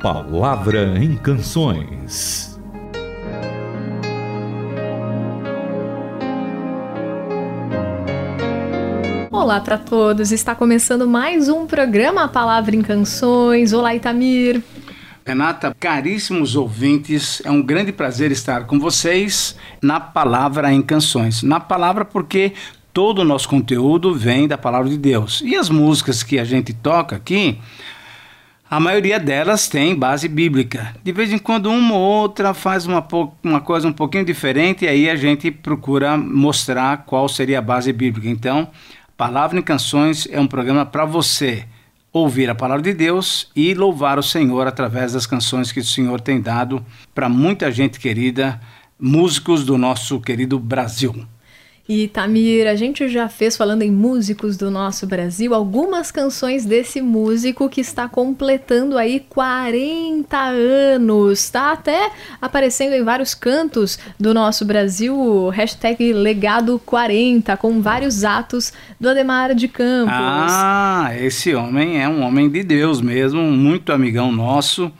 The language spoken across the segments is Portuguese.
Palavra em Canções. Olá para todos, está começando mais um programa Palavra em Canções. Olá, Itamir. Renata, caríssimos ouvintes, é um grande prazer estar com vocês na Palavra em Canções. Na palavra, porque todo o nosso conteúdo vem da palavra de Deus. E as músicas que a gente toca aqui a maioria delas tem base bíblica. De vez em quando uma ou outra faz uma, uma coisa um pouquinho diferente e aí a gente procura mostrar qual seria a base bíblica. Então, Palavra em Canções é um programa para você ouvir a palavra de Deus e louvar o Senhor através das canções que o Senhor tem dado para muita gente querida, músicos do nosso querido Brasil. E Tamir, a gente já fez, falando em músicos do nosso Brasil, algumas canções desse músico que está completando aí 40 anos. Está até aparecendo em vários cantos do nosso Brasil, hashtag legado 40, com vários atos do Ademar de Campos. Ah, esse homem é um homem de Deus mesmo, muito amigão nosso,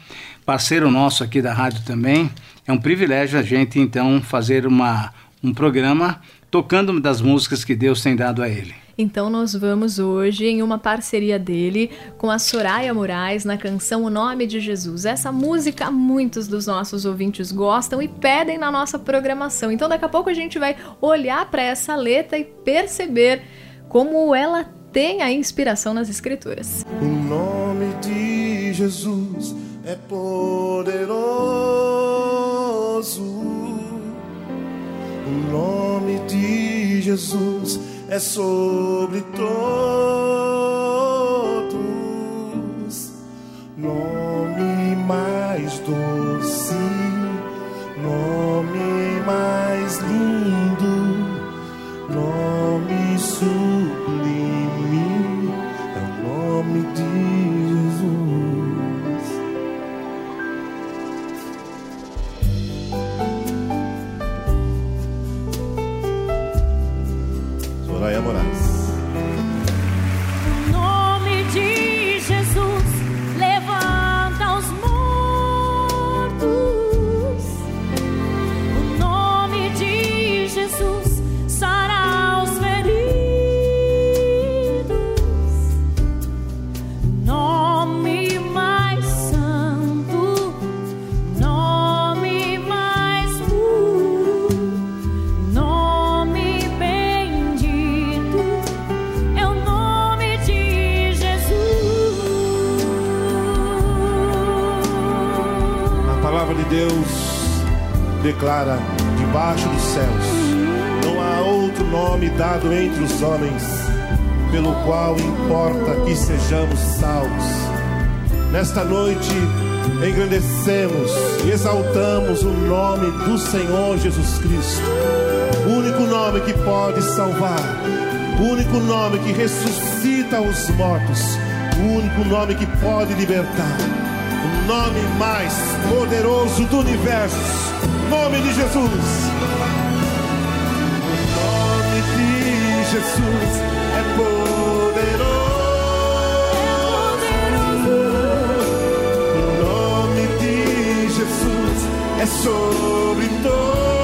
parceiro nosso aqui da rádio também. É um privilégio a gente então fazer uma, um programa tocando das músicas que Deus tem dado a ele. Então nós vamos hoje em uma parceria dele com a Soraya Moraes na canção O Nome de Jesus. Essa música muitos dos nossos ouvintes gostam e pedem na nossa programação. Então daqui a pouco a gente vai olhar para essa letra e perceber como ela tem a inspiração nas escrituras. O nome de Jesus é poderoso o nome de Jesus é sobre todos. vayamos a declara debaixo dos céus: não há outro nome dado entre os homens pelo qual importa que sejamos salvos. Nesta noite engrandecemos e exaltamos o nome do Senhor Jesus Cristo, o único nome que pode salvar, o único nome que ressuscita os mortos, o único nome que pode libertar, o nome mais poderoso do universo nome de Jesus. O nome de Jesus é poderoso. O nome de Jesus é sobre todos.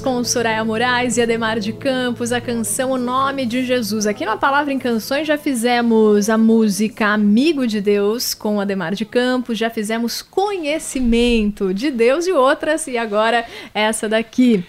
Com Soraya Moraes e Ademar de Campos a canção O Nome de Jesus. Aqui na Palavra em Canções já fizemos a música Amigo de Deus com Ademar de Campos, já fizemos Conhecimento de Deus e outras, e agora essa daqui.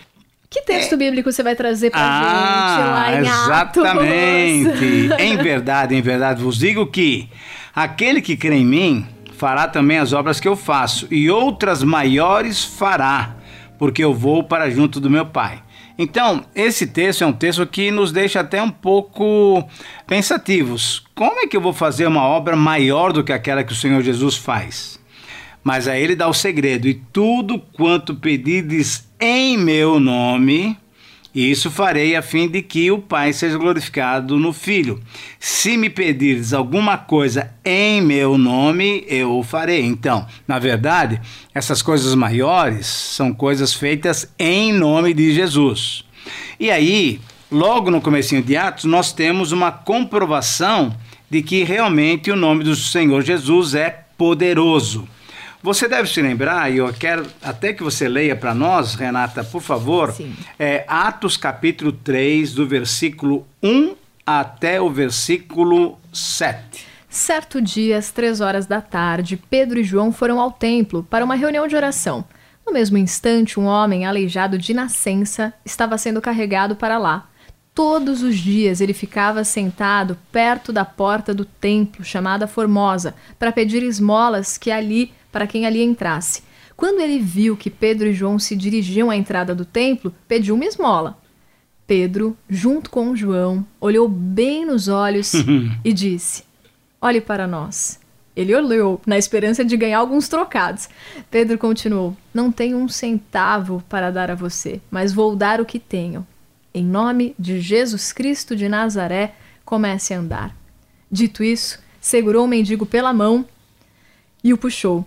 Que texto é. bíblico você vai trazer pra ah, gente lá em Exatamente. Em verdade, em verdade vos digo que aquele que crê em mim fará também as obras que eu faço, e outras maiores fará porque eu vou para junto do meu Pai. Então, esse texto é um texto que nos deixa até um pouco pensativos. Como é que eu vou fazer uma obra maior do que aquela que o Senhor Jesus faz? Mas aí ele dá o segredo: e tudo quanto pedides em meu nome, isso farei a fim de que o Pai seja glorificado no Filho. Se me pedires alguma coisa em meu nome, eu o farei. Então, na verdade, essas coisas maiores são coisas feitas em nome de Jesus. E aí, logo no comecinho de Atos, nós temos uma comprovação de que realmente o nome do Senhor Jesus é poderoso. Você deve se lembrar, e eu quero até que você leia para nós, Renata, por favor, é, Atos capítulo 3, do versículo 1 até o versículo 7. Certo dia, às três horas da tarde, Pedro e João foram ao templo para uma reunião de oração. No mesmo instante, um homem aleijado de nascença estava sendo carregado para lá. Todos os dias ele ficava sentado perto da porta do templo, chamada Formosa, para pedir esmolas que ali para quem ali entrasse. Quando ele viu que Pedro e João se dirigiam à entrada do templo, pediu uma esmola. Pedro, junto com João, olhou bem nos olhos e disse: Olhe para nós. Ele olhou, na esperança de ganhar alguns trocados. Pedro continuou: Não tenho um centavo para dar a você, mas vou dar o que tenho. Em nome de Jesus Cristo de Nazaré, comece a andar. Dito isso, segurou o mendigo pela mão e o puxou.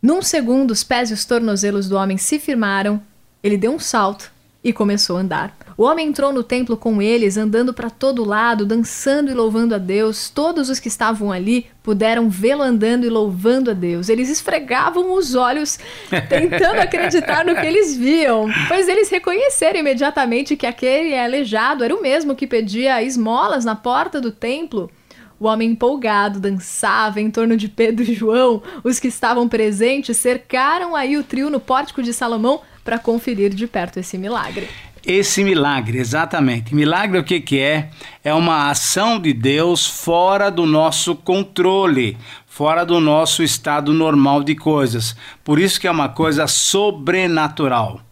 Num segundo, os pés e os tornozelos do homem se firmaram, ele deu um salto e começou a andar. O homem entrou no templo com eles, andando para todo lado, dançando e louvando a Deus. Todos os que estavam ali puderam vê-lo andando e louvando a Deus. Eles esfregavam os olhos, tentando acreditar no que eles viam, pois eles reconheceram imediatamente que aquele aleijado era o mesmo que pedia esmolas na porta do templo. O homem empolgado dançava em torno de Pedro e João. Os que estavam presentes cercaram aí o trio no pórtico de Salomão para conferir de perto esse milagre. Esse milagre, exatamente. Milagre o que, que é? É uma ação de Deus fora do nosso controle, fora do nosso estado normal de coisas. Por isso que é uma coisa sobrenatural.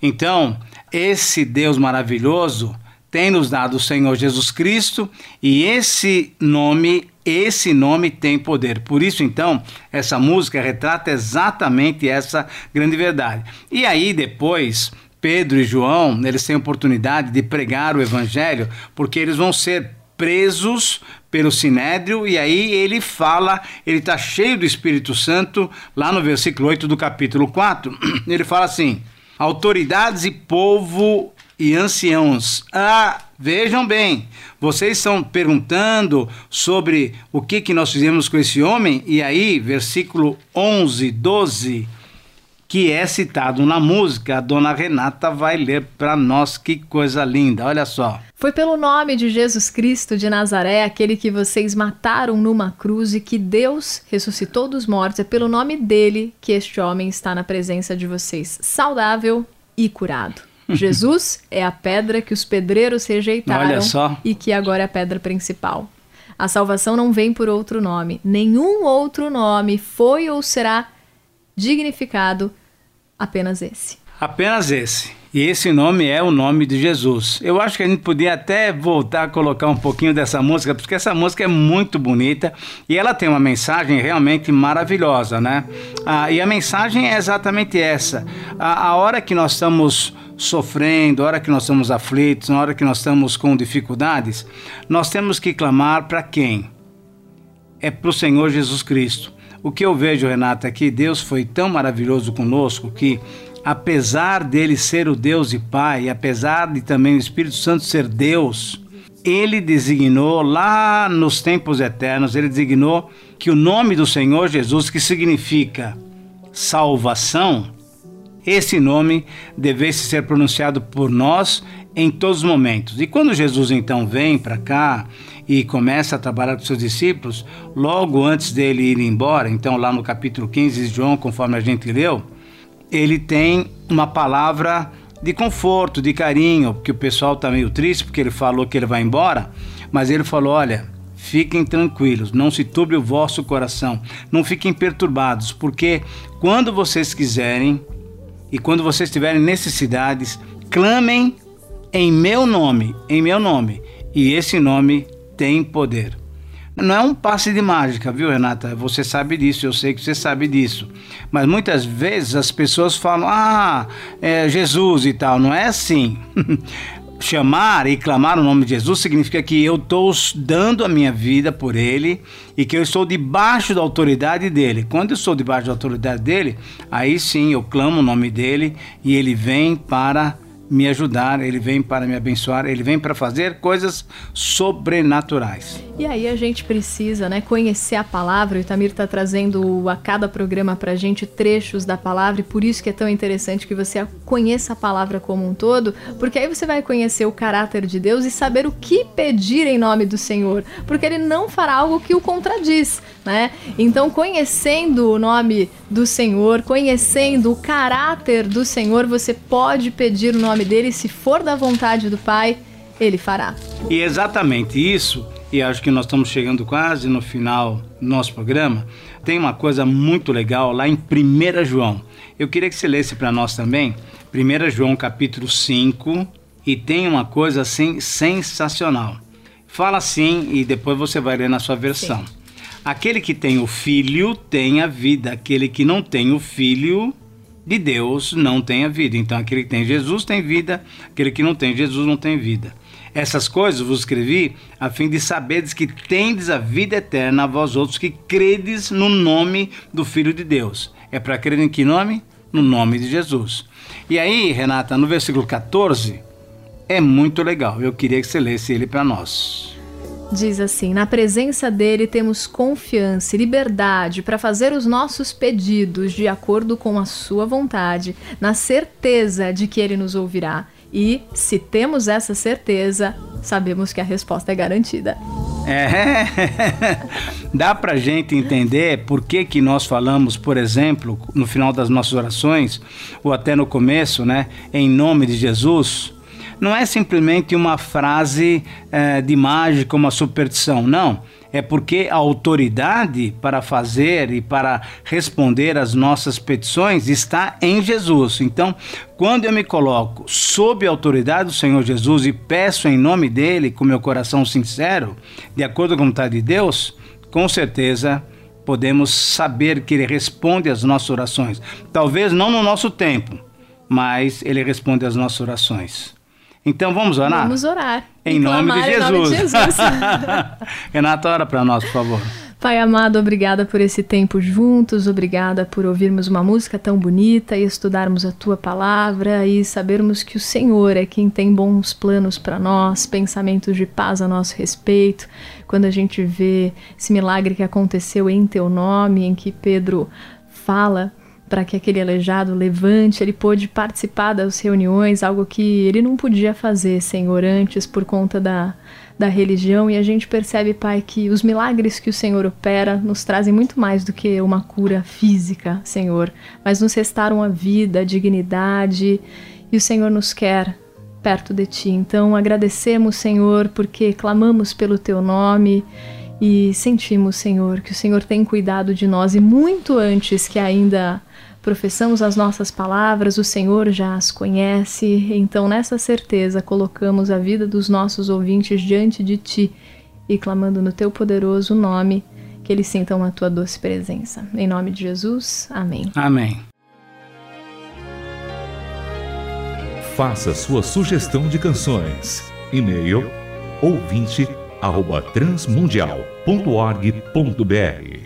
Então, esse Deus maravilhoso tem nos dado o Senhor Jesus Cristo e esse nome, esse nome tem poder. Por isso, então, essa música retrata exatamente essa grande verdade. E aí, depois, Pedro e João, eles têm oportunidade de pregar o evangelho, porque eles vão ser presos pelo sinédrio e aí ele fala, ele está cheio do Espírito Santo, lá no versículo 8 do capítulo 4, ele fala assim: autoridades e povo e anciãos. Ah, vejam bem, vocês estão perguntando sobre o que, que nós fizemos com esse homem, e aí, versículo 11, 12, que é citado na música, a dona Renata vai ler para nós que coisa linda, olha só. Foi pelo nome de Jesus Cristo de Nazaré, aquele que vocês mataram numa cruz e que Deus ressuscitou dos mortos, é pelo nome dele que este homem está na presença de vocês, saudável e curado. Jesus é a pedra que os pedreiros rejeitaram e que agora é a pedra principal. A salvação não vem por outro nome. Nenhum outro nome foi ou será dignificado, apenas esse. Apenas esse. E esse nome é o nome de Jesus. Eu acho que a gente podia até voltar a colocar um pouquinho dessa música, porque essa música é muito bonita e ela tem uma mensagem realmente maravilhosa, né? Ah, e a mensagem é exatamente essa. A, a hora que nós estamos sofrendo, a hora que nós estamos aflitos, na hora que nós estamos com dificuldades, nós temos que clamar para quem? É para o Senhor Jesus Cristo. O que eu vejo, Renata, é que Deus foi tão maravilhoso conosco que, apesar dele ser o Deus e Pai, apesar de também o Espírito Santo ser Deus, ele designou lá nos tempos eternos, ele designou que o nome do Senhor Jesus, que significa salvação, esse nome devesse ser pronunciado por nós em todos os momentos. E quando Jesus então vem para cá e começa a trabalhar com seus discípulos, logo antes dele ir embora, então lá no capítulo 15 de João, conforme a gente leu, ele tem uma palavra de conforto, de carinho, porque o pessoal está meio triste porque ele falou que ele vai embora, mas ele falou: olha, fiquem tranquilos, não se turbe o vosso coração, não fiquem perturbados, porque quando vocês quiserem e quando vocês tiverem necessidades, clamem em meu nome, em meu nome, e esse nome tem poder. Não é um passe de mágica, viu, Renata? Você sabe disso, eu sei que você sabe disso. Mas muitas vezes as pessoas falam, ah, é Jesus e tal. Não é assim. Chamar e clamar o nome de Jesus significa que eu estou dando a minha vida por Ele e que eu estou debaixo da autoridade dele. Quando eu estou debaixo da autoridade dele, aí sim eu clamo o nome dele e ele vem para me ajudar, ele vem para me abençoar, ele vem para fazer coisas sobrenaturais. E aí a gente precisa, né, conhecer a palavra. O Itamir está trazendo a cada programa para a gente trechos da palavra e por isso que é tão interessante que você conheça a palavra como um todo, porque aí você vai conhecer o caráter de Deus e saber o que pedir em nome do Senhor, porque Ele não fará algo que o contradiz, né? Então, conhecendo o nome do Senhor, conhecendo o caráter do Senhor, você pode pedir o nome dele, se for da vontade do Pai, Ele fará. E exatamente isso e acho que nós estamos chegando quase no final do nosso programa, tem uma coisa muito legal lá em 1 João. Eu queria que você lesse para nós também, 1 João capítulo 5, e tem uma coisa assim sensacional. Fala assim e depois você vai ler na sua versão. Sim. Aquele que tem o filho tem a vida, aquele que não tem o filho de Deus não tem a vida. Então aquele que tem Jesus tem vida, aquele que não tem Jesus não tem vida. Essas coisas vos escrevi a fim de saberes que tendes a vida eterna a vós outros que credes no nome do Filho de Deus. É para crer em que nome? No nome de Jesus. E aí, Renata, no versículo 14, é muito legal. Eu queria que você lesse ele para nós. Diz assim: Na presença dele temos confiança e liberdade para fazer os nossos pedidos de acordo com a sua vontade, na certeza de que ele nos ouvirá. E, se temos essa certeza, sabemos que a resposta é garantida. É, dá pra gente entender por que, que nós falamos, por exemplo, no final das nossas orações, ou até no começo, né, em nome de Jesus, não é simplesmente uma frase é, de mágica, uma superstição, não é porque a autoridade para fazer e para responder às nossas petições está em Jesus. Então, quando eu me coloco sob a autoridade do Senhor Jesus e peço em nome dele, com meu coração sincero, de acordo com a vontade de Deus, com certeza podemos saber que ele responde às nossas orações. Talvez não no nosso tempo, mas ele responde às nossas orações. Então vamos orar? Vamos orar. Em nome de Jesus. Nome de Jesus. Renata, ora para nós, por favor. Pai amado, obrigada por esse tempo juntos, obrigada por ouvirmos uma música tão bonita e estudarmos a tua palavra e sabermos que o Senhor é quem tem bons planos para nós, pensamentos de paz a nosso respeito. Quando a gente vê esse milagre que aconteceu em teu nome, em que Pedro fala para que aquele aleijado levante, ele pôde participar das reuniões, algo que ele não podia fazer, Senhor, antes por conta da, da religião. E a gente percebe, Pai, que os milagres que o Senhor opera nos trazem muito mais do que uma cura física, Senhor, mas nos restaram a vida, a dignidade, e o Senhor nos quer perto de Ti. Então agradecemos, Senhor, porque clamamos pelo Teu nome e sentimos, Senhor, que o Senhor tem cuidado de nós e muito antes que ainda professamos as nossas palavras, o Senhor já as conhece, então nessa certeza colocamos a vida dos nossos ouvintes diante de Ti e clamando no Teu poderoso nome, que eles sintam a Tua doce presença. Em nome de Jesus, amém. Amém. Faça sua sugestão de canções. E-mail ouvinte@transmundial.org.br